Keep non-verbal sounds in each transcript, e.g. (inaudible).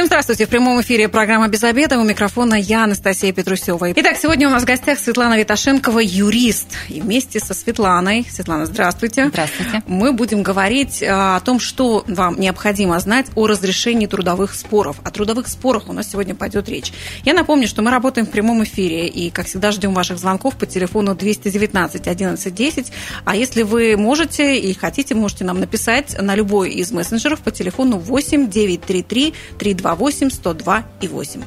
Всем здравствуйте. В прямом эфире программа «Без обеда». У микрофона я, Анастасия Петрусева. Итак, сегодня у нас в гостях Светлана Виташенкова, юрист. И вместе со Светланой, Светлана, здравствуйте. Здравствуйте. Мы будем говорить а, о том, что вам необходимо знать о разрешении трудовых споров. О трудовых спорах у нас сегодня пойдет речь. Я напомню, что мы работаем в прямом эфире. И, как всегда, ждем ваших звонков по телефону 219 11 10. А если вы можете и хотите, можете нам написать на любой из мессенджеров по телефону 8 933 3 228 102 и 8.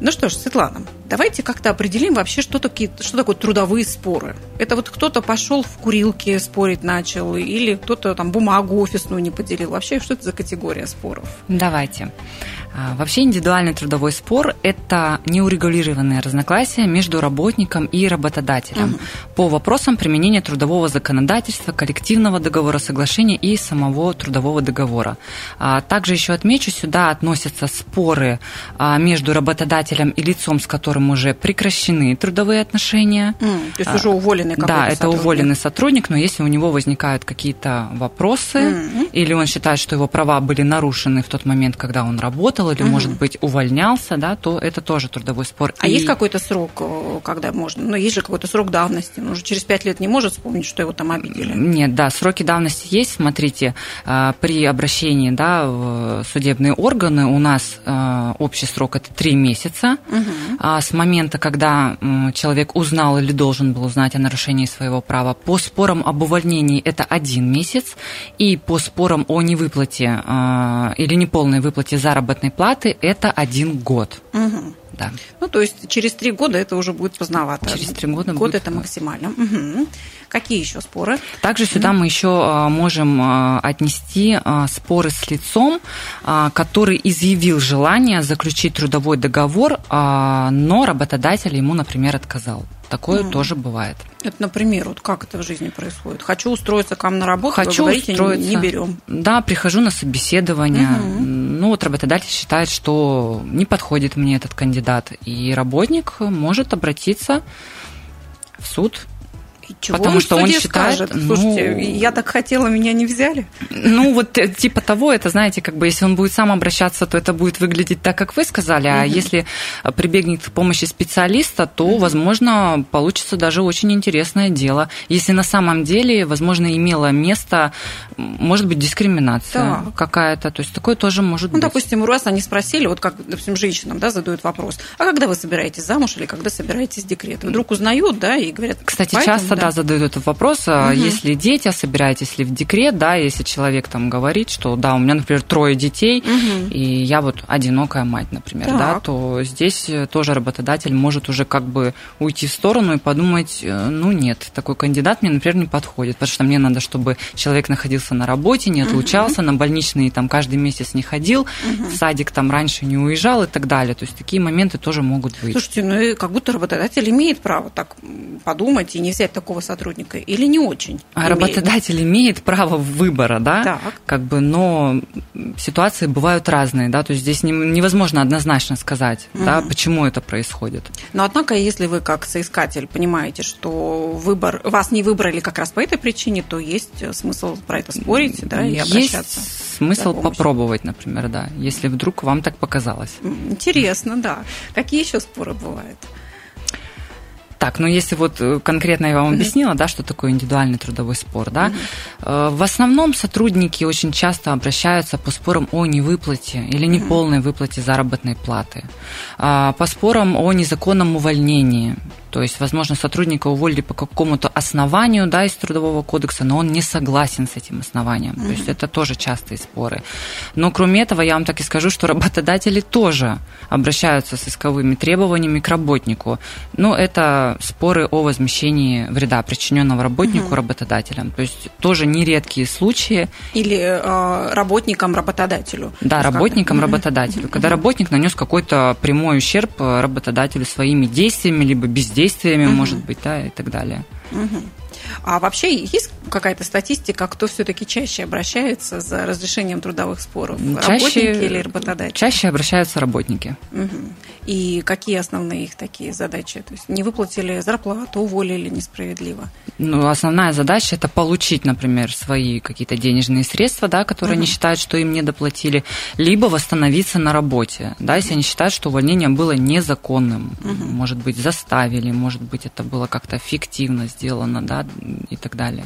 Ну что ж, Светлана, давайте как-то определим вообще, что, такие, что такое трудовые споры. Это вот кто-то пошел в курилке спорить начал, или кто-то там бумагу офисную не поделил. Вообще, что это за категория споров? Давайте. А, вообще индивидуальный трудовой спор – это неурегулированное разногласие между работником и работодателем угу. по вопросам применения трудового законодательства, коллективного договора соглашения и самого трудового договора. А, также еще отмечу, сюда относятся споры а, между работодателем и лицом, с которым уже прекращены трудовые отношения. Mm, то есть уже уволенный какой-то Да, это сотрудник. уволенный сотрудник, но если у него возникают какие-то вопросы, mm-hmm. или он считает, что его права были нарушены в тот момент, когда он работал, работал или, угу. может быть, увольнялся, да, то это тоже трудовой спор. А и... есть какой-то срок, э, когда можно? Ну, есть же какой-то срок давности. Он уже через пять лет не может вспомнить, что его там обидели. Нет, да, сроки давности есть. Смотрите, э, при обращении да, в судебные органы у нас э, общий срок это три месяца. Угу. С момента, когда человек узнал или должен был узнать о нарушении своего права. По спорам об увольнении это один месяц. И по спорам о невыплате или неполной выплате заработной заработной платы это один год. Угу. Да. Ну, то есть через три года это уже будет поздновато. Через три года Год будет... это максимально. Угу. Какие еще споры? Также сюда мы еще а, можем а, отнести а, споры с лицом, который изъявил желание заключить трудовой договор, но работодатель ему, например, отказал. Такое mm. тоже бывает. Это, например, вот как это в жизни происходит? Хочу устроиться к вам на работу, Хочу вы говорите, устроиться. не берем. Да, прихожу на собеседование. Mm-hmm. Ну, вот работодатель считает, что не подходит мне этот кандидат. И работник может обратиться в суд чего Потому что он считает, скажет? Ну, Слушайте, я так хотела, меня не взяли. Ну, вот э, типа того, это, знаете, как бы если он будет сам обращаться, то это будет выглядеть так, как вы сказали, а если прибегнет к помощи специалиста, то, угу. возможно, получится даже очень интересное дело. Если на самом деле, возможно, имело место, может быть, дискриминация какая-то, то есть такое тоже может ну, быть. Ну, допустим, раз они спросили, вот как, допустим, женщинам, да, задают вопрос, а когда вы собираетесь замуж или когда собираетесь декрет? Вдруг узнают, да, и говорят, Кстати, часто, да, задают этот вопрос, угу. если дети, собираетесь ли в декрет, да, если человек там говорит, что да, у меня, например, трое детей, угу. и я вот одинокая мать, например, так. да, то здесь тоже работодатель может уже как бы уйти в сторону и подумать, э, ну нет, такой кандидат мне, например, не подходит, потому что мне надо, чтобы человек находился на работе, не отлучался, угу. на больничные там каждый месяц не ходил, угу. в садик там раньше не уезжал и так далее. То есть такие моменты тоже могут быть. Слушайте, ну и как будто работодатель имеет право так подумать и не взять такого сотрудника или не очень? А имеет? работодатель имеет право выбора, да? Так. Как бы, но ситуации бывают разные, да, то есть здесь невозможно однозначно сказать, угу. да, почему это происходит. Но однако, если вы как соискатель понимаете, что выбор вас не выбрали как раз по этой причине, то есть смысл про это спорить, да, и обращаться. Есть смысл попробовать, например, да, если вдруг вам так показалось. Интересно, да. Какие еще споры бывают? Так, ну если вот э, конкретно я вам объяснила, да, что такое индивидуальный трудовой спор, да, э, в основном сотрудники очень часто обращаются по спорам о невыплате или неполной выплате заработной платы, а, по спорам о незаконном увольнении, то есть, возможно, сотрудника уволили по какому-то основанию да, из Трудового кодекса, но он не согласен с этим основанием. Mm-hmm. То есть это тоже частые споры. Но кроме этого, я вам так и скажу, что работодатели тоже обращаются с исковыми требованиями к работнику. Но это споры о возмещении вреда, причиненного работнику mm-hmm. работодателям. То есть тоже нередкие случаи. Или э, работникам работодателю. Да, работникам работодателю. Mm-hmm. Когда работник нанес какой-то прямой ущерб работодателю своими действиями, либо бездействиями, угу. может быть, да, и так далее. Угу. А вообще есть какая-то статистика, кто все-таки чаще обращается за разрешением трудовых споров? Чаще, работники или работодатели? Чаще обращаются работники. Угу. И какие основные их такие задачи? То есть не выплатили зарплату, уволили несправедливо? Ну, основная задача – это получить, например, свои какие-то денежные средства, да, которые угу. они считают, что им не доплатили, либо восстановиться на работе, да, если они считают, что увольнение было незаконным, угу. может быть, заставили, может быть, это было как-то фиктивно сделано, да, и так далее.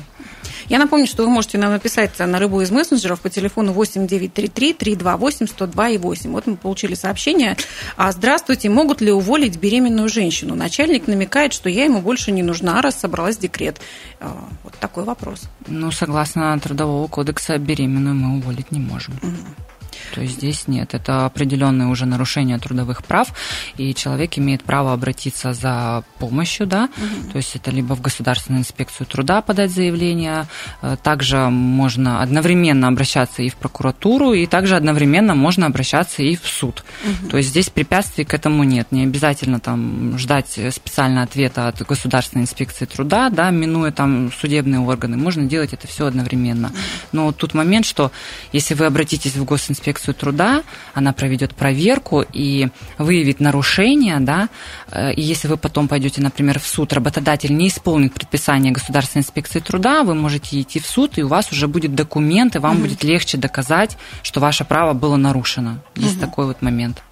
Я напомню, что вы можете нам написать на любой из мессенджеров по телефону 8933 328 102 и 8. Вот мы получили сообщение. А, Здравствуйте, могут ли уволить беременную женщину? Начальник намекает, что я ему больше не нужна, раз собралась декрет. А, вот такой вопрос. Ну, согласно Трудового кодекса, беременную мы уволить не можем. Угу. То есть здесь нет, это определенное уже нарушение трудовых прав, и человек имеет право обратиться за помощью, да, угу. то есть это либо в Государственную инспекцию труда подать заявление, э, также можно одновременно обращаться и в прокуратуру, и также одновременно можно обращаться и в суд. Угу. То есть здесь препятствий к этому нет, не обязательно там ждать специального ответа от Государственной инспекции труда, да, минуя там судебные органы, можно делать это все одновременно. Но тут момент, что если вы обратитесь в госинспекцию инспекцию труда, она проведет проверку и выявит нарушения, да, э, и если вы потом пойдете, например, в суд, работодатель не исполнит предписание Государственной инспекции труда, вы можете идти в суд, и у вас уже будет документ, и вам угу. будет легче доказать, что ваше право было нарушено. Есть угу. такой вот момент.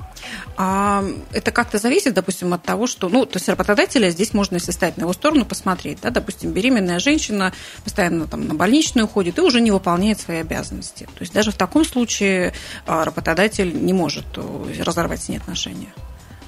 А это как-то зависит, допустим, от того, что, ну, то есть работодателя здесь можно, если стать на его сторону, посмотреть, да, допустим, беременная женщина постоянно там на больничную ходит и уже не выполняет свои обязанности. То есть даже в таком случае а, работодатель не может э, разорвать с ней отношения.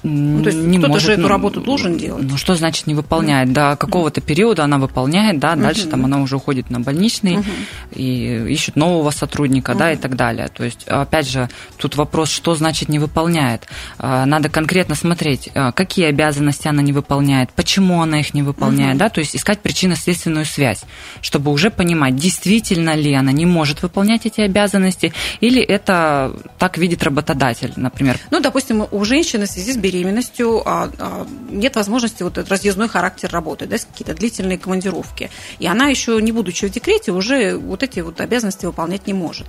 Ну, то есть не кто-то может, же эту ну, работу должен делать. Ну, что значит не выполняет? До какого-то периода она выполняет, да, дальше mm-hmm. там она уже уходит на больничный mm-hmm. и ищет нового сотрудника, mm-hmm. да, и так далее. То есть, опять же, тут вопрос, что значит не выполняет. А, надо конкретно смотреть, а, какие обязанности она не выполняет, почему она их не выполняет, mm-hmm. да, то есть искать причинно-следственную связь, чтобы уже понимать, действительно ли она не может выполнять эти обязанности, или это так видит работодатель, например. Ну, допустим, у женщины в связи с беременностью а, а, нет возможности вот этот разъездной характер работы, да, какие-то длительные командировки. И она еще, не будучи в декрете, уже вот эти вот обязанности выполнять не может.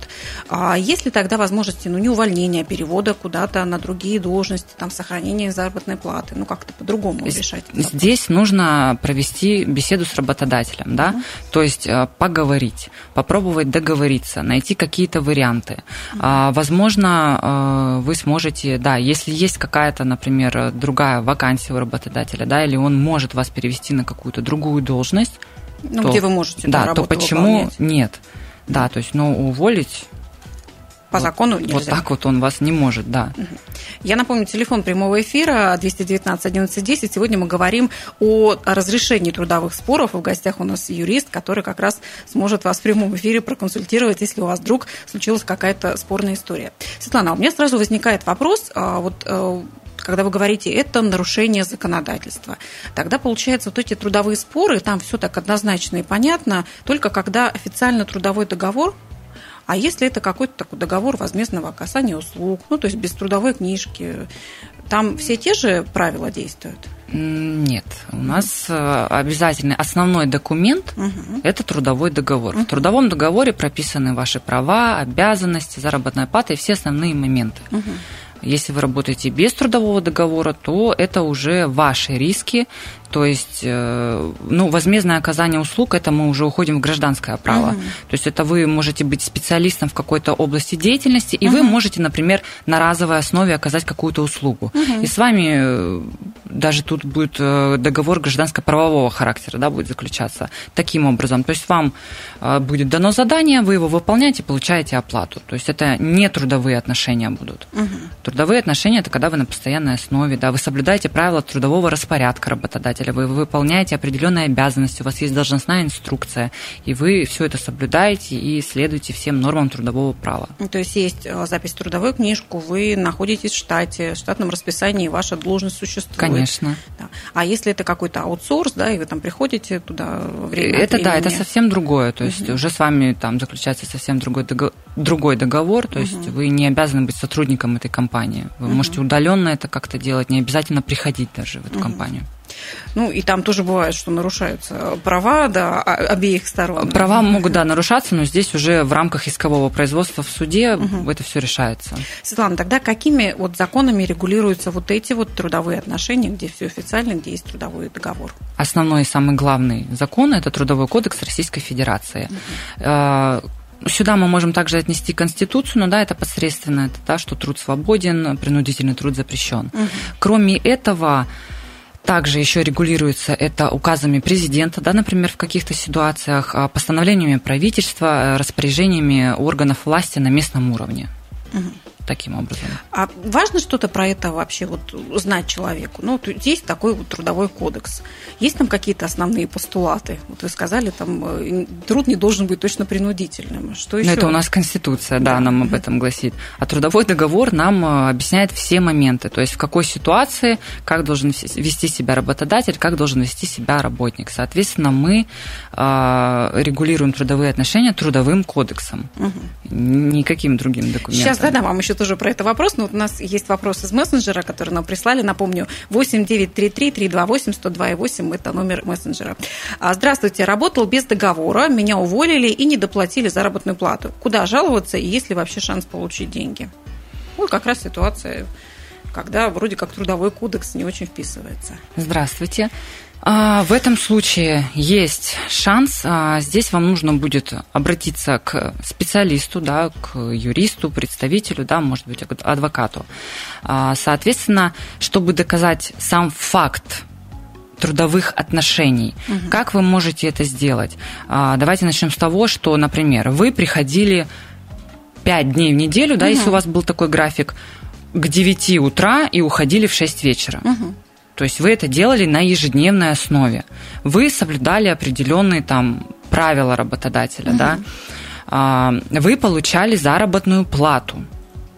А есть ли тогда возможности, ну, не увольнения, а перевода куда-то на другие должности, там, сохранения заработной платы, ну, как-то по-другому решать? Здесь нужно провести беседу с работодателем, да, uh то есть э, поговорить, попробовать договориться, найти какие-то варианты. uh Возможно, э, вы сможете, да, если есть какая-то, например, например, другая вакансия у работодателя, да, или он может вас перевести на какую-то другую должность, ну, то, где вы можете да, да то почему выполнять? нет? Да, то есть, ну, уволить по закону нельзя. Вот так вот он вас не может, да. Я напомню, телефон прямого эфира 219 11 10. Сегодня мы говорим о разрешении трудовых споров. В гостях у нас юрист, который как раз сможет вас в прямом эфире проконсультировать, если у вас вдруг случилась какая-то спорная история. Светлана, у меня сразу возникает вопрос. А, вот э, когда вы говорите, это нарушение законодательства, тогда, получается, вот эти трудовые споры, там все так однозначно и понятно, только когда официально трудовой договор а если это какой-то такой договор возмездного оказания услуг, ну, то есть без трудовой книжки, там все те же правила действуют? Нет, у нас э, обязательный основной документ угу. это трудовой договор. Угу. В трудовом договоре прописаны ваши права, обязанности, заработная плата и все основные моменты. Угу. Если вы работаете без трудового договора, то это уже ваши риски, то есть, э, ну, возмездное оказание услуг, это мы уже уходим в гражданское право. Угу. То есть это вы можете быть специалистом в какой-то области деятельности, и угу. вы можете, например, на разовой основе оказать какую-то услугу. Угу. И с вами э, даже тут будет э, договор гражданско-правового характера, да, будет заключаться таким образом. То есть вам будет дано задание, вы его выполняете, получаете оплату. То есть это не трудовые отношения будут. Угу. Трудовые отношения – это когда вы на постоянной основе, да, вы соблюдаете правила трудового распорядка работодателя, работодателя, вы выполняете определенные обязанности, у вас есть должностная инструкция, и вы все это соблюдаете и следуете всем нормам трудового права. Ну, то есть есть э, запись в трудовую книжку, вы находитесь в штате, в штатном расписании ваша должность существует. Конечно. Да. А если это какой-то аутсорс, да, и вы там приходите туда время Это да, это совсем другое, то есть угу. уже с вами там заключается совсем другой договор, другой договор то есть угу. вы не обязаны быть сотрудником этой компании. Вы угу. можете удаленно это как-то делать, не обязательно приходить даже в эту угу. компанию. Ну, и там тоже бывает, что нарушаются права да, обеих сторон. Права могут, да, нарушаться, но здесь уже в рамках искового производства в суде угу. это все решается. Светлана, тогда какими вот законами регулируются вот эти вот трудовые отношения, где все официально, где есть трудовой договор? Основной и самый главный закон – это Трудовой кодекс Российской Федерации. Угу. Сюда мы можем также отнести Конституцию, но да, это посредственно, это да, что труд свободен, принудительный труд запрещен. Угу. Кроме этого, также еще регулируется это указами президента, да, например, в каких-то ситуациях, а, постановлениями правительства, распоряжениями органов власти на местном уровне. Угу таким образом. А важно что-то про это вообще вот знать человеку? Ну, есть такой вот трудовой кодекс. Есть там какие-то основные постулаты? Вот вы сказали, там э, труд не должен быть точно принудительным. Что еще? Ну, это у нас Конституция, да, да нам об этом гласит. А трудовой договор нам э, объясняет все моменты. То есть в какой ситуации, как должен вести себя работодатель, как должен вести себя работник. Соответственно, мы э, регулируем трудовые отношения трудовым кодексом. Угу. Никаким другим документом. Сейчас задам вам еще еще тоже про это вопрос, но вот у нас есть вопрос из мессенджера, который нам прислали. Напомню, 8933-328-102,8 – это номер мессенджера. А, здравствуйте, работал без договора, меня уволили и не доплатили заработную плату. Куда жаловаться и есть ли вообще шанс получить деньги? Вот как раз ситуация когда вроде как трудовой кодекс не очень вписывается. Здравствуйте. А, в этом случае есть шанс. А, здесь вам нужно будет обратиться к специалисту, да, к юристу, представителю, да, может быть, адвокату. А, соответственно, чтобы доказать сам факт трудовых отношений. Угу. Как вы можете это сделать? Давайте начнем с того, что, например, вы приходили 5 дней в неделю, да, угу. если у вас был такой график, к 9 утра и уходили в 6 вечера. Угу. То есть вы это делали на ежедневной основе. Вы соблюдали определенные там правила работодателя, угу. да. А, вы получали заработную плату.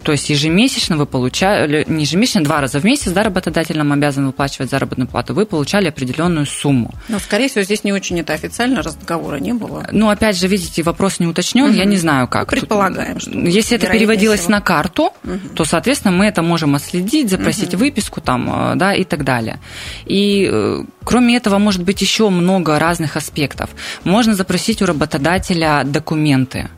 То есть ежемесячно вы получали, не ежемесячно, два раза в месяц, да, работодатель нам обязан выплачивать заработную плату, вы получали определенную сумму. Но, скорее всего, здесь не очень это официально, разговора не было. Ну, опять же, видите, вопрос не уточнен, угу. я не знаю как. Ну, предполагаем, что Если это переводилось всего. на карту, угу. то, соответственно, мы это можем отследить, запросить угу. выписку там, э, да, и так далее. И э, кроме этого, может быть еще много разных аспектов. Можно запросить у работодателя документы.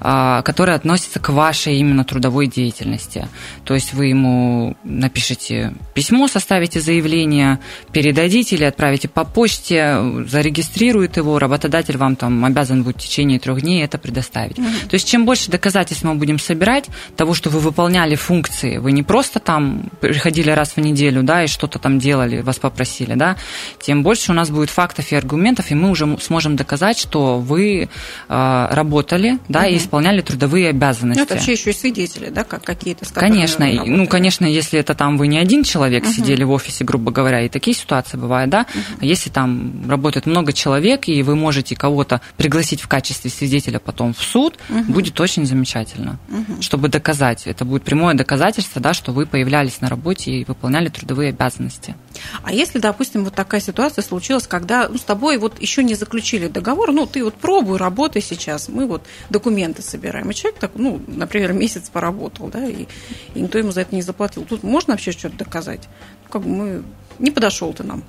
А, которые относятся к вашей именно трудовой деятельности. То есть вы ему напишите письмо, составите заявление, передадите или отправите по почте, зарегистрирует его, работодатель вам там обязан будет в течение трех дней это предоставить. Угу. То есть чем больше доказательств мы будем собирать того, что вы выполняли функции, вы не просто там приходили раз в неделю, да, и что-то там делали, вас попросили, да, тем больше у нас будет фактов и аргументов, и мы уже сможем доказать, что вы э, работали, да, угу. и исполняли трудовые обязанности. Ну, это вообще еще и свидетели, да, как какие-то Конечно, ну, конечно, если это там вы не один человек угу. сидели в офисе, грубо говоря, и такие ситуации бывают, да, угу. если там работает много человек, и вы можете кого-то пригласить в качестве свидетеля потом в суд, угу. будет очень замечательно, угу. чтобы доказать, это будет прямое доказательство, да, что вы появлялись на работе и выполняли трудовые обязанности. А если, допустим, вот такая ситуация случилась, когда ну, с тобой вот еще не заключили договор, ну, ты вот пробуй, работай сейчас, мы вот документы собираем. И человек так, ну, например, месяц поработал, да, и, и никто ему за это не заплатил. Тут можно вообще что-то доказать? Ну, как бы мы... Не подошел ты нам.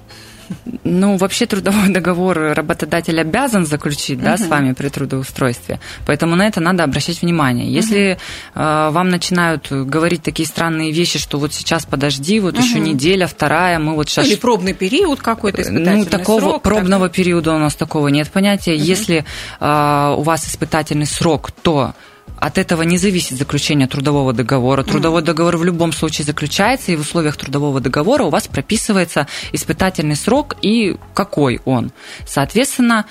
Ну, вообще трудовой (laughs) договор работодатель обязан заключить, да, uh-huh. с вами при трудоустройстве. Поэтому на это надо обращать внимание. Если uh-huh. э, вам начинают говорить такие странные вещи, что вот сейчас подожди, вот uh-huh. еще неделя, вторая, мы вот сейчас... Или пробный период какой-то, Ну, такого срок, пробного так... периода у нас такого нет понятия. Если э, у вас испытательный срок, то от этого не зависит заключение трудового договора. Трудовой договор в любом случае заключается, и в условиях трудового договора у вас прописывается испытательный срок и какой он. Соответственно,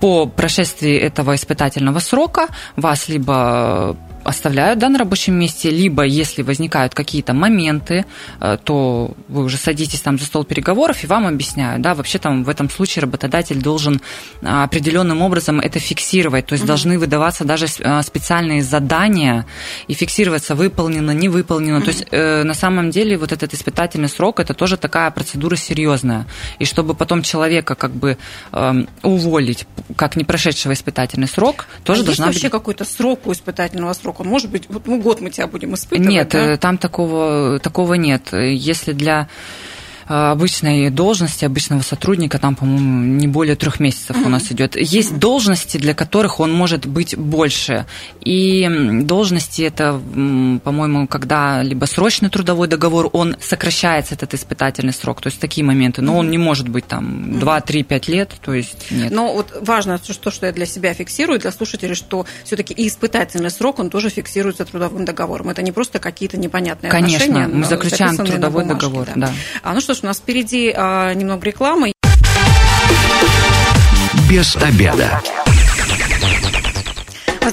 по прошествии этого испытательного срока вас либо оставляют да, на рабочем месте, либо если возникают какие-то моменты, э, то вы уже садитесь там за стол переговоров и вам объясняют, да, вообще там в этом случае работодатель должен э, определенным образом это фиксировать, то есть угу. должны выдаваться даже э, специальные задания и фиксироваться выполнено, не выполнено, угу. то есть на самом деле вот этот испытательный срок это тоже такая процедура серьезная, и чтобы потом человека как бы эм, уволить как не прошедшего испытательный срок, тоже а должна есть вообще какой-то срок у испытательного срока? Срок? Он может быть, вот мы год мы тебя будем испытывать? Нет, да? Э, там такого, такого нет. Если для обычной должности, обычного сотрудника, там, по-моему, не более трех месяцев у нас идет. Есть должности, для которых он может быть больше. И должности это, по-моему, когда либо срочный трудовой договор, он сокращается, этот испытательный срок, то есть такие моменты, но он не может быть там 2, 3, 5 лет, то есть нет. Но вот важно, что, что я для себя фиксирую, для слушателей, что все-таки и испытательный срок, он тоже фиксируется трудовым договором. Это не просто какие-то непонятные Конечно, отношения. мы заключаем трудовой договор, да. да. А ну что ж, у нас впереди а, немного рекламы. Без обеда.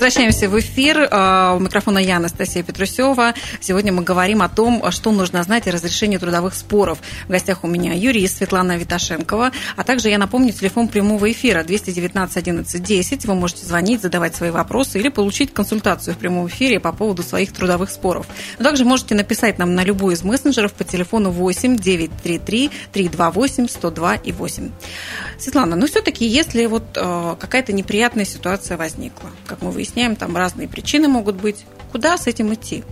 Возвращаемся в эфир. А, у микрофона я, Анастасия Петрусева. Сегодня мы говорим о том, что нужно знать о разрешении трудовых споров. В гостях у меня юрист Светлана Виташенкова. А также я напомню, телефон прямого эфира 219 11 10. Вы можете звонить, задавать свои вопросы или получить консультацию в прямом эфире по поводу своих трудовых споров. Также можете написать нам на любой из мессенджеров по телефону 8 933 328 102 и 8. Светлана, ну все-таки, если вот э, какая-то неприятная ситуация возникла, как мы выясняем, там разные причины могут быть, куда с этим идти?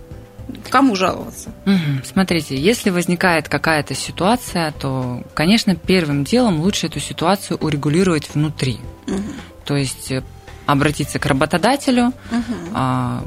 Кому жаловаться? Угу. Смотрите, если возникает какая-то ситуация, то, конечно, первым делом лучше эту ситуацию урегулировать внутри. Угу. То есть э, обратиться к работодателю, угу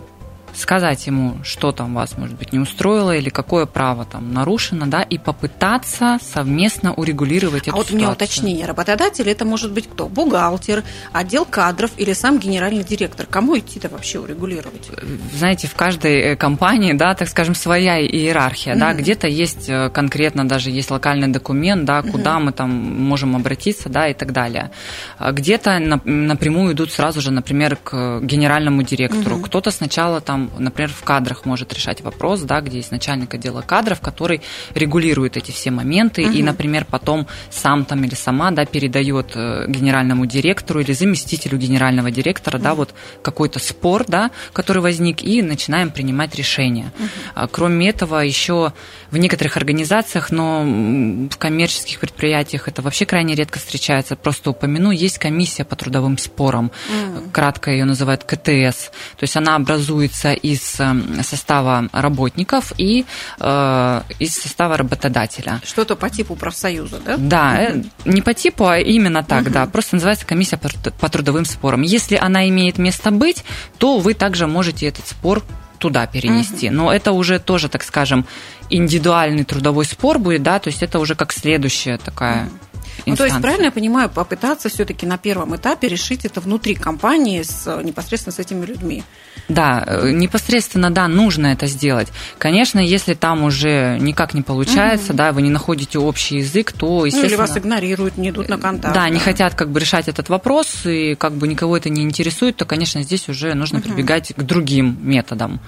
сказать ему, что там вас, может быть, не устроило или какое право там нарушено, да, и попытаться совместно урегулировать а эту вот ситуацию. у меня уточнение. Работодатель это может быть кто? Бухгалтер, отдел кадров или сам генеральный директор? Кому идти-то вообще урегулировать? Знаете, в каждой э, компании, да, так скажем, своя иерархия, mm-hmm. да, где-то есть э, конкретно даже есть локальный документ, да, куда mm-hmm. мы там можем обратиться, да, и так далее. А где-то напрямую идут сразу же, например, к генеральному директору. Mm-hmm. Кто-то сначала там например, в кадрах может решать вопрос, да, где есть начальник отдела кадров, который регулирует эти все моменты угу. и, например, потом сам там или сама, да, передает э, генеральному директору или заместителю генерального директора, угу. да, вот какой-то спор, да, который возник, и начинаем принимать решения. Угу. Кроме этого, еще в некоторых организациях, но в коммерческих предприятиях это вообще крайне редко встречается. Просто упомяну, есть комиссия по трудовым спорам, угу. кратко ее называют КТС. То есть она образуется из эм, состава работников и э, из состава работодателя. Что-то по типу профсоюза, да? Да, угу. не по типу, а именно так, угу. да. Просто называется комиссия по трудовым спорам. Если она имеет место быть, то вы также можете этот спор туда перенести. Угу. Но это уже тоже, так скажем, индивидуальный трудовой спор будет, да, то есть это уже как следующая такая. Угу ну, то есть, правильно я понимаю, попытаться все-таки на первом этапе решить это внутри компании с, непосредственно с этими людьми? Да, э, непосредственно, да, нужно это сделать. Конечно, если там уже никак не получается, угу. да, вы не находите общий язык, то, естественно... Ну, или вас игнорируют, не идут на контакт. Да, да, не хотят как бы решать этот вопрос, и как бы никого это не интересует, то, конечно, здесь уже нужно угу. прибегать к другим методам.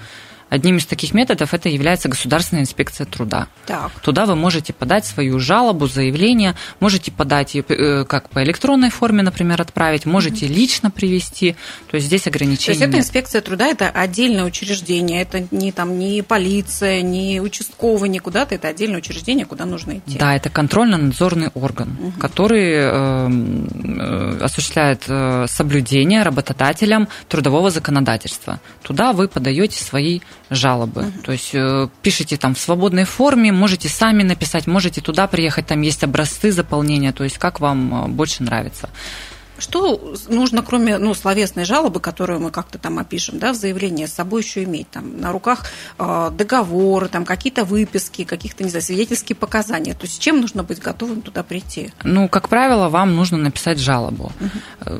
Одним из таких методов это является Государственная инспекция труда. Так. Туда вы можете подать свою жалобу, заявление, можете подать э, как по электронной форме, например, отправить, можете mm-hmm. лично привести. То есть здесь ограничения. То есть эта инспекция труда это отдельное учреждение, это не там не полиция, не участковый, не куда-то, это отдельное учреждение, куда нужно идти. Да, это контрольно-надзорный орган, угу. который э, э, осуществляет э, соблюдение работодателям трудового законодательства. Туда вы подаете свои жалобы. Угу. То есть э, пишите там в свободной форме, можете сами написать, можете туда приехать, там есть образцы заполнения, то есть как вам э, больше нравится. Что нужно, кроме ну, словесной жалобы, которую мы как-то там опишем, да, в заявлении с собой еще иметь? Там, на руках э, договоры, там, какие-то выписки, каких-то, не знаю, свидетельские показания. То есть с чем нужно быть готовым туда прийти? Ну, как правило, вам нужно написать жалобу. Угу.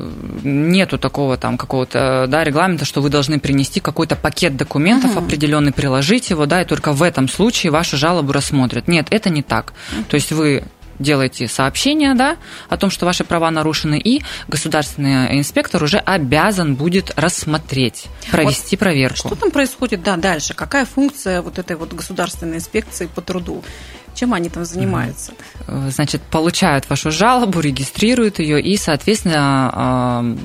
Нету такого там какого-то да, регламента, что вы должны принести какой-то пакет документов угу. определенный, приложить его, да, и только в этом случае вашу жалобу рассмотрят. Нет, это не так. Угу. То есть вы делаете сообщение да, о том, что ваши права нарушены, и государственный инспектор уже обязан будет рассмотреть, провести вот проверку. Что там происходит да, дальше? Какая функция вот этой вот государственной инспекции по труду? Чем они там занимаются? Значит, получают вашу жалобу, регистрируют ее и, соответственно,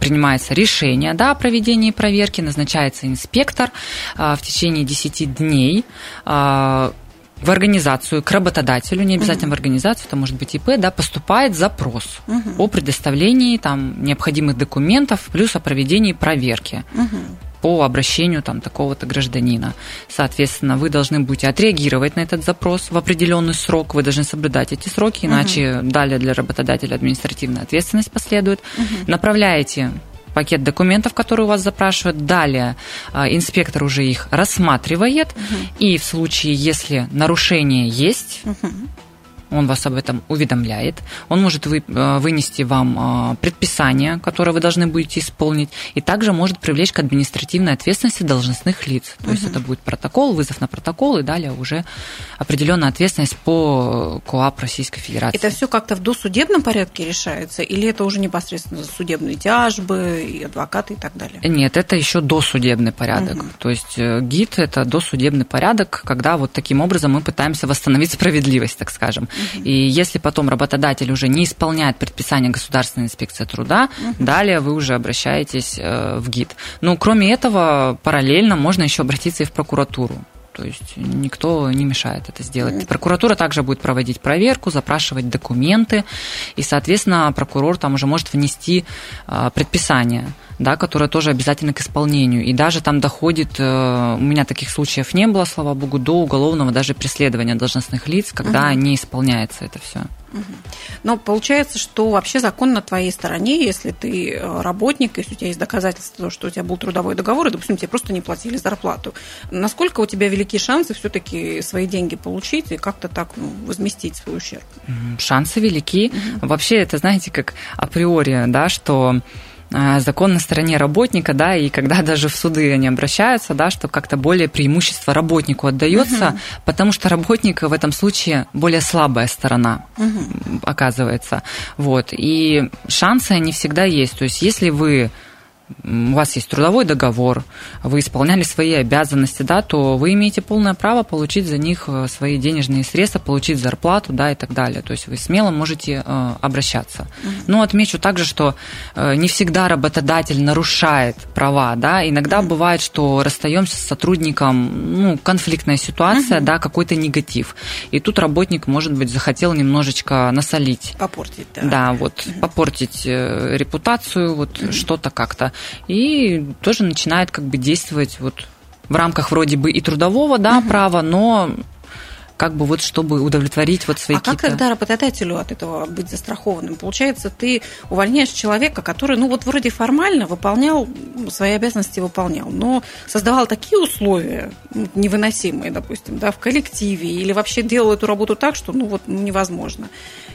принимается решение да, о проведении проверки, назначается инспектор в течение 10 дней в организацию, к работодателю, не обязательно угу. в организацию, это может быть ИП, да, поступает запрос угу. о предоставлении там, необходимых документов, плюс о проведении проверки. Угу. по обращению там такого-то гражданина. Соответственно, вы должны будете отреагировать на этот запрос в определенный срок, вы должны соблюдать эти сроки, иначе угу. далее для работодателя административная ответственность последует. Угу. Направляете пакет документов, которые у вас запрашивают. Далее а, инспектор уже их рассматривает. Угу. И в случае, если нарушение есть, угу он вас об этом уведомляет, он может вы, э, вынести вам э, предписание, которое вы должны будете исполнить, и также может привлечь к административной ответственности должностных лиц. То угу. есть это будет протокол, вызов на протокол, и далее уже определенная ответственность по КОАП Российской Федерации. Это все как-то в досудебном порядке решается, или это уже непосредственно судебные тяжбы и адвокаты и так далее? Нет, это еще досудебный порядок. Угу. То есть э, ГИД это досудебный порядок, когда вот таким образом мы пытаемся восстановить справедливость, так скажем. И если потом работодатель уже не исполняет предписание Государственной инспекции труда, угу. далее вы уже обращаетесь э, в ГИД. Но кроме этого, параллельно можно еще обратиться и в прокуратуру. То есть никто не мешает это сделать. Прокуратура также будет проводить проверку, запрашивать документы, и, соответственно, прокурор там уже может внести э, предписание да, которая тоже обязательно к исполнению. И даже там доходит, э, у меня таких случаев не было, слава богу, до уголовного даже преследования должностных лиц, когда угу. не исполняется это все. Но получается, что вообще закон на твоей стороне, если ты э, работник, если у тебя есть доказательства того, что у тебя был трудовой договор, и, допустим, тебе просто не платили зарплату. Насколько у тебя велики шансы все-таки свои деньги получить и как-то так ну, возместить свой ущерб? Шансы велики. Угу. Вообще, это, знаете, как априори, да, что закон на стороне работника, да, и когда (laughs) даже в суды они обращаются, да, что как-то более преимущество работнику отдается, угу. потому что работник в этом случае более слабая сторона угу. оказывается. Вот. И шансы они всегда есть. То есть, если вы у вас есть трудовой договор, вы исполняли свои обязанности, да, то вы имеете полное право получить за них э, свои денежные средства, получить зарплату, да, и так далее. То есть вы смело можете э, обращаться. Но отмечу также, что э, не всегда работодатель нарушает права, да, иногда бывает, что расстаемся с сотрудником, ну, конфликтная ситуация, да, какой-то негатив. И тут работник, может быть, захотел немножечко насолить. Попортить, да. Да, вот, попортить репутацию, вот что-то как-то и тоже начинает как бы действовать вот в рамках вроде бы и трудового да, угу. права, но как бы вот чтобы удовлетворить вот свои а какие-то... А как тогда работодателю от этого быть застрахованным? Получается, ты увольняешь человека, который, ну вот вроде формально выполнял, свои обязанности выполнял, но создавал такие условия ну, невыносимые, допустим, да, в коллективе, или вообще делал эту работу так, что ну вот ну, невозможно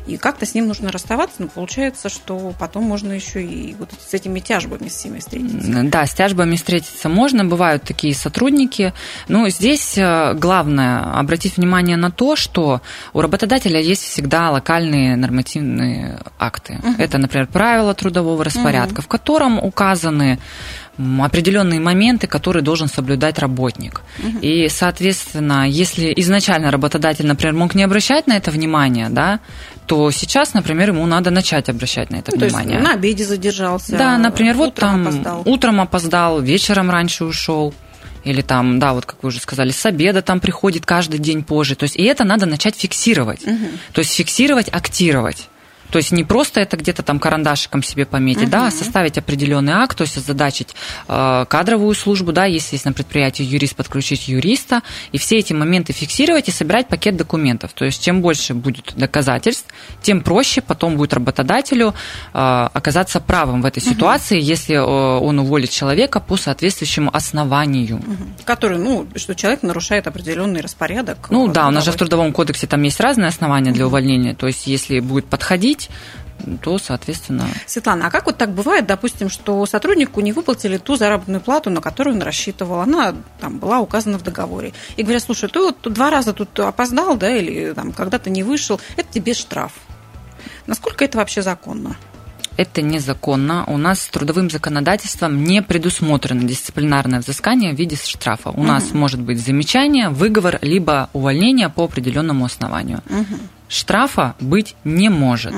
и как-то с ним нужно расставаться, но получается, что потом можно еще и вот с этими тяжбами всеми встретиться. Да, с тяжбами встретиться можно, бывают такие сотрудники, но здесь э, главное обратить внимание на то, что у работодателя есть всегда локальные нормативные акты. Угу. Это, например, правила трудового распорядка, угу. в котором указаны определенные моменты, которые должен соблюдать работник. Угу. И, соответственно, если изначально работодатель, например, мог не обращать на это внимание, да, то сейчас, например, ему надо начать обращать на это ну, внимание. То есть на обеде задержался. Да, например, вот там опоздал. утром опоздал, вечером раньше ушел или там, да, вот как вы уже сказали, с обеда там приходит каждый день позже. То есть и это надо начать фиксировать. Угу. То есть фиксировать, актировать. То есть не просто это где-то там карандашиком себе пометить, угу. да, а составить определенный акт, то есть озадачить э, кадровую службу, да, если есть на предприятии юрист, подключить юриста, и все эти моменты фиксировать и собирать пакет документов. То есть чем больше будет доказательств, тем проще потом будет работодателю э, оказаться правым в этой угу. ситуации, если э, он уволит человека по соответствующему основанию. Угу. Который, ну, что человек нарушает определенный распорядок. Ну да, у нас же в Трудовом кодексе там есть разные основания для увольнения, то есть если будет подходить платить, то, соответственно... Светлана, а как вот так бывает, допустим, что сотруднику не выплатили ту заработную плату, на которую он рассчитывал, она там была указана в договоре. И говорят, слушай, ты вот два раза тут опоздал, да, или там когда-то не вышел, это тебе штраф. Насколько это вообще законно? это незаконно. У нас с трудовым законодательством не предусмотрено дисциплинарное взыскание в виде штрафа. У угу. нас может быть замечание, выговор, либо увольнение по определенному основанию. Угу. Штрафа быть не может.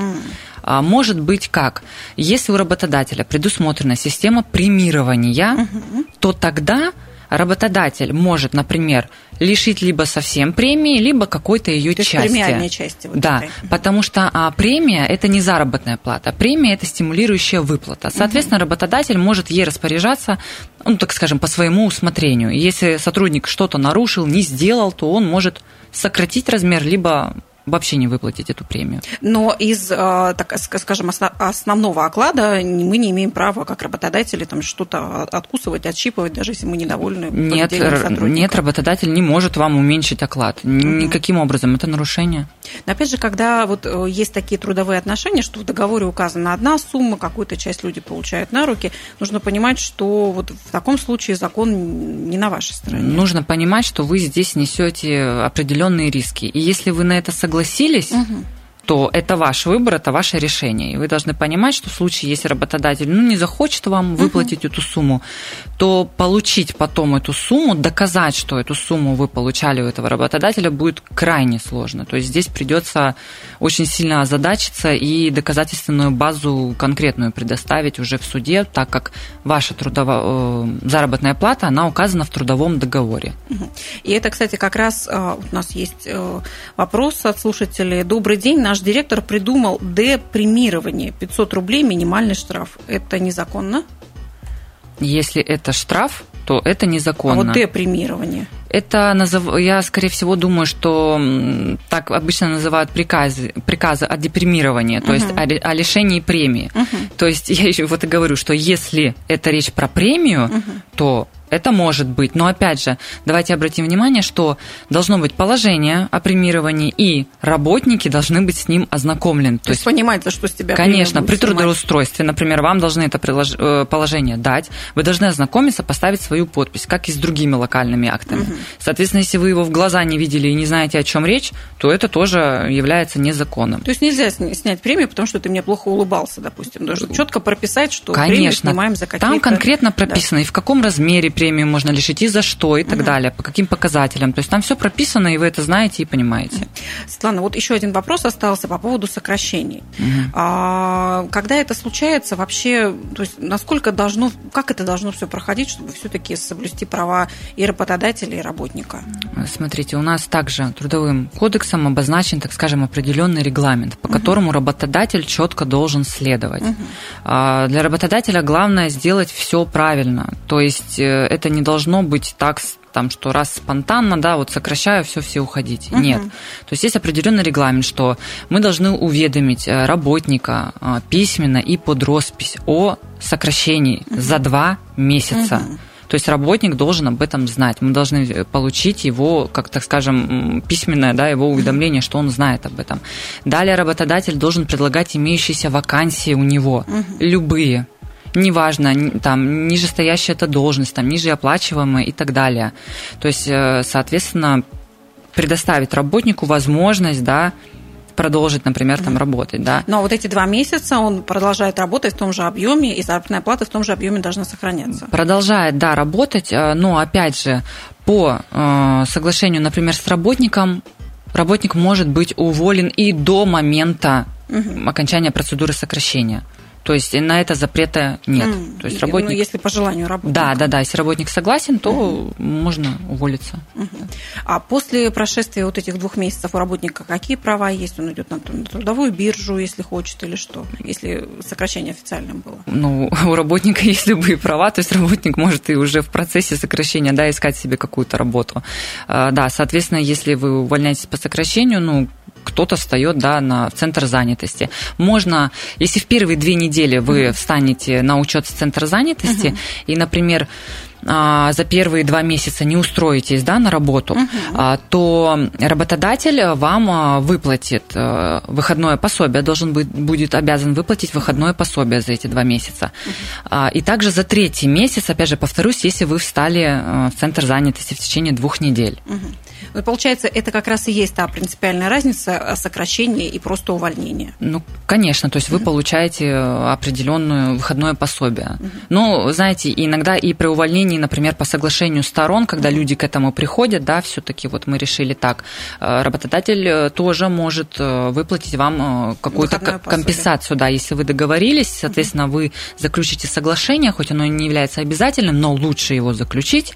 А может быть как? Если у работодателя предусмотрена система премирования, угу. то тогда работодатель может, например, лишить либо совсем премии, либо какой-то ее То части. премиальной части. Вот да, этой. потому что а, премия это не заработная плата, премия это стимулирующая выплата. Соответственно, угу. работодатель может ей распоряжаться, ну так скажем, по своему усмотрению. Если сотрудник что-то нарушил, не сделал, то он может сократить размер, либо вообще не выплатить эту премию. Но из, а, так скажем, основного оклада мы не имеем права, как работодатели, там что-то откусывать, отщипывать, даже если мы недовольны нет, нет, работодатель не может вам уменьшить оклад. Никаким угу. образом. Это нарушение. Но опять же, когда вот э, есть такие трудовые отношения, что в договоре указана одна сумма, какую-то часть люди получают на руки, нужно понимать, что вот в таком случае закон не на вашей стороне. Нужно понимать, что вы здесь несете определенные риски. И если вы на это согласны, согласились, угу то это ваш выбор, это ваше решение. И вы должны понимать, что в случае, если работодатель ну, не захочет вам выплатить uh-huh. эту сумму, то получить потом эту сумму, доказать, что эту сумму вы получали у этого работодателя, будет крайне сложно. То есть здесь придется очень сильно озадачиться и доказательственную базу конкретную предоставить уже в суде, так как ваша трудово... Э, заработная плата, она указана в трудовом договоре. И это, кстати, как раз э, у нас есть э, вопрос от слушателей. Добрый день, наш директор придумал депримирование. 500 рублей минимальный штраф. Это незаконно? Если это штраф, то это незаконно. А вот депримирование? Это, я, скорее всего, думаю, что так обычно называют приказы, приказы о депримировании, то uh-huh. есть о, о лишении премии. Uh-huh. То есть я еще вот и говорю, что если это речь про премию, uh-huh. то это может быть. Но опять же, давайте обратим внимание, что должно быть положение о премировании, и работники должны быть с ним ознакомлены. То, То есть понимать, за что с тебя Конечно, при трудоустройстве, например, вам должны это э, положение дать, вы должны ознакомиться, поставить свою подпись, как и с другими локальными актами. Угу. Соответственно, если вы его в глаза не видели и не знаете, о чем речь, то это тоже является незаконным. То есть нельзя снять премию, потому что ты мне плохо улыбался, допустим. Должен четко прописать, что Конечно. премию снимаем за какие-то... Там конкретно прописано, да. и в каком размере премию можно лишить, и за что, и так угу. далее, по каким показателям. То есть там все прописано, и вы это знаете и понимаете. Светлана, вот еще один вопрос остался по поводу сокращений. Угу. А, когда это случается, вообще, то есть насколько должно, как это должно все проходить, чтобы все-таки соблюсти права и работодателя, и работника? Смотрите, у нас также трудовым кодексом обозначен, так скажем, определенный регламент, по угу. которому работодатель четко должен следовать. Угу. Для работодателя главное сделать все правильно. То есть э, это не должно быть так, там, что раз спонтанно, да, вот сокращаю, все, все уходить. Угу. Нет. То есть есть определенный регламент, что мы должны уведомить э, работника э, письменно и под роспись о сокращении угу. за два месяца. Угу. То есть работник должен об этом знать. Мы должны э, получить его, как так скажем, письменное, да, его уведомление, что он знает об этом. Далее работодатель должен предлагать имеющиеся вакансии у него, угу. любые неважно, там, нижестоящая это должность, там, ниже оплачиваемая и так далее. То есть, э, соответственно, предоставить работнику возможность, да, продолжить, например, там работать, да. Но вот эти два месяца он продолжает работать в том же объеме, и заработная плата в том же объеме должна сохраняться. Продолжает, да, работать, э, но опять же по э, соглашению, например, с работником, работник может быть уволен и до момента угу. окончания процедуры сокращения. То есть на это запрета нет. Mm. То есть работник... Ну, если по желанию работника. Да, да, да. Если работник согласен, то mm. можно уволиться. Mm-hmm. А после прошествия вот этих двух месяцев у работника какие права есть? Он идет на трудовую биржу, если хочет, или что? Если сокращение официальным было? Ну, (laughs) у работника есть любые права, то есть работник может и уже в процессе сокращения да, искать себе какую-то работу. А, да, соответственно, если вы увольняетесь по сокращению, ну, кто-то встает да, на центр занятости. Можно, если в первые две недели вы встанете на учет в центр занятости, uh-huh. и, например, а, за первые два месяца не устроитесь да, на работу, uh-huh. то работодатель вам а, выплатит э, выходное пособие, должен быть, будет обязан выплатить выходное пособие за эти два месяца. Uh-huh. И также за третий месяц, опять же, повторюсь, если вы встали э, в центр занятости в течение двух недель. Uh-huh. Но получается, это как раз и есть та принципиальная разница э, сокращения и просто увольнения. Ну, конечно, то есть вы получаете э, определенное выходное пособие. Но, знаете, иногда и при увольнении, например, по соглашению сторон, когда люди к этому приходят, да, все-таки вот мы решили так, э, работодатель тоже может выплатить вам какую-то компенсацию, да, если вы договорились, соответственно, вы заключите соглашение, хоть оно и не является обязательным, но лучше его заключить,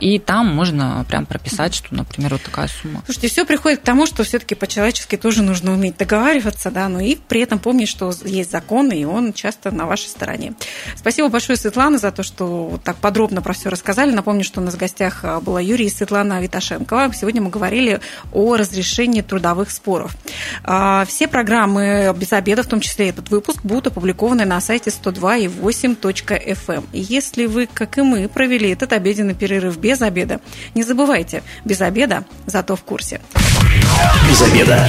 и там можно прям прописать, что, например, вот такая сумма. Слушайте, все приходит к тому, что все-таки по-человечески тоже нужно уметь договариваться, да, но и при этом помнить, что есть закон, и он часто на вашей стороне. Спасибо большое, Светлана, за то, что вот так подробно про все рассказали. Напомню, что у нас в гостях а, была Юрий и Светлана Виташенкова. Сегодня мы говорили о разрешении трудовых споров. А, все программы без обеда, в том числе этот выпуск, будут опубликованы на сайте 102.8.fm. Эм. Если вы, как и мы, провели этот обеденный перерыв без обеда, не забывайте, без обеда, зато в курсе. Без обеда.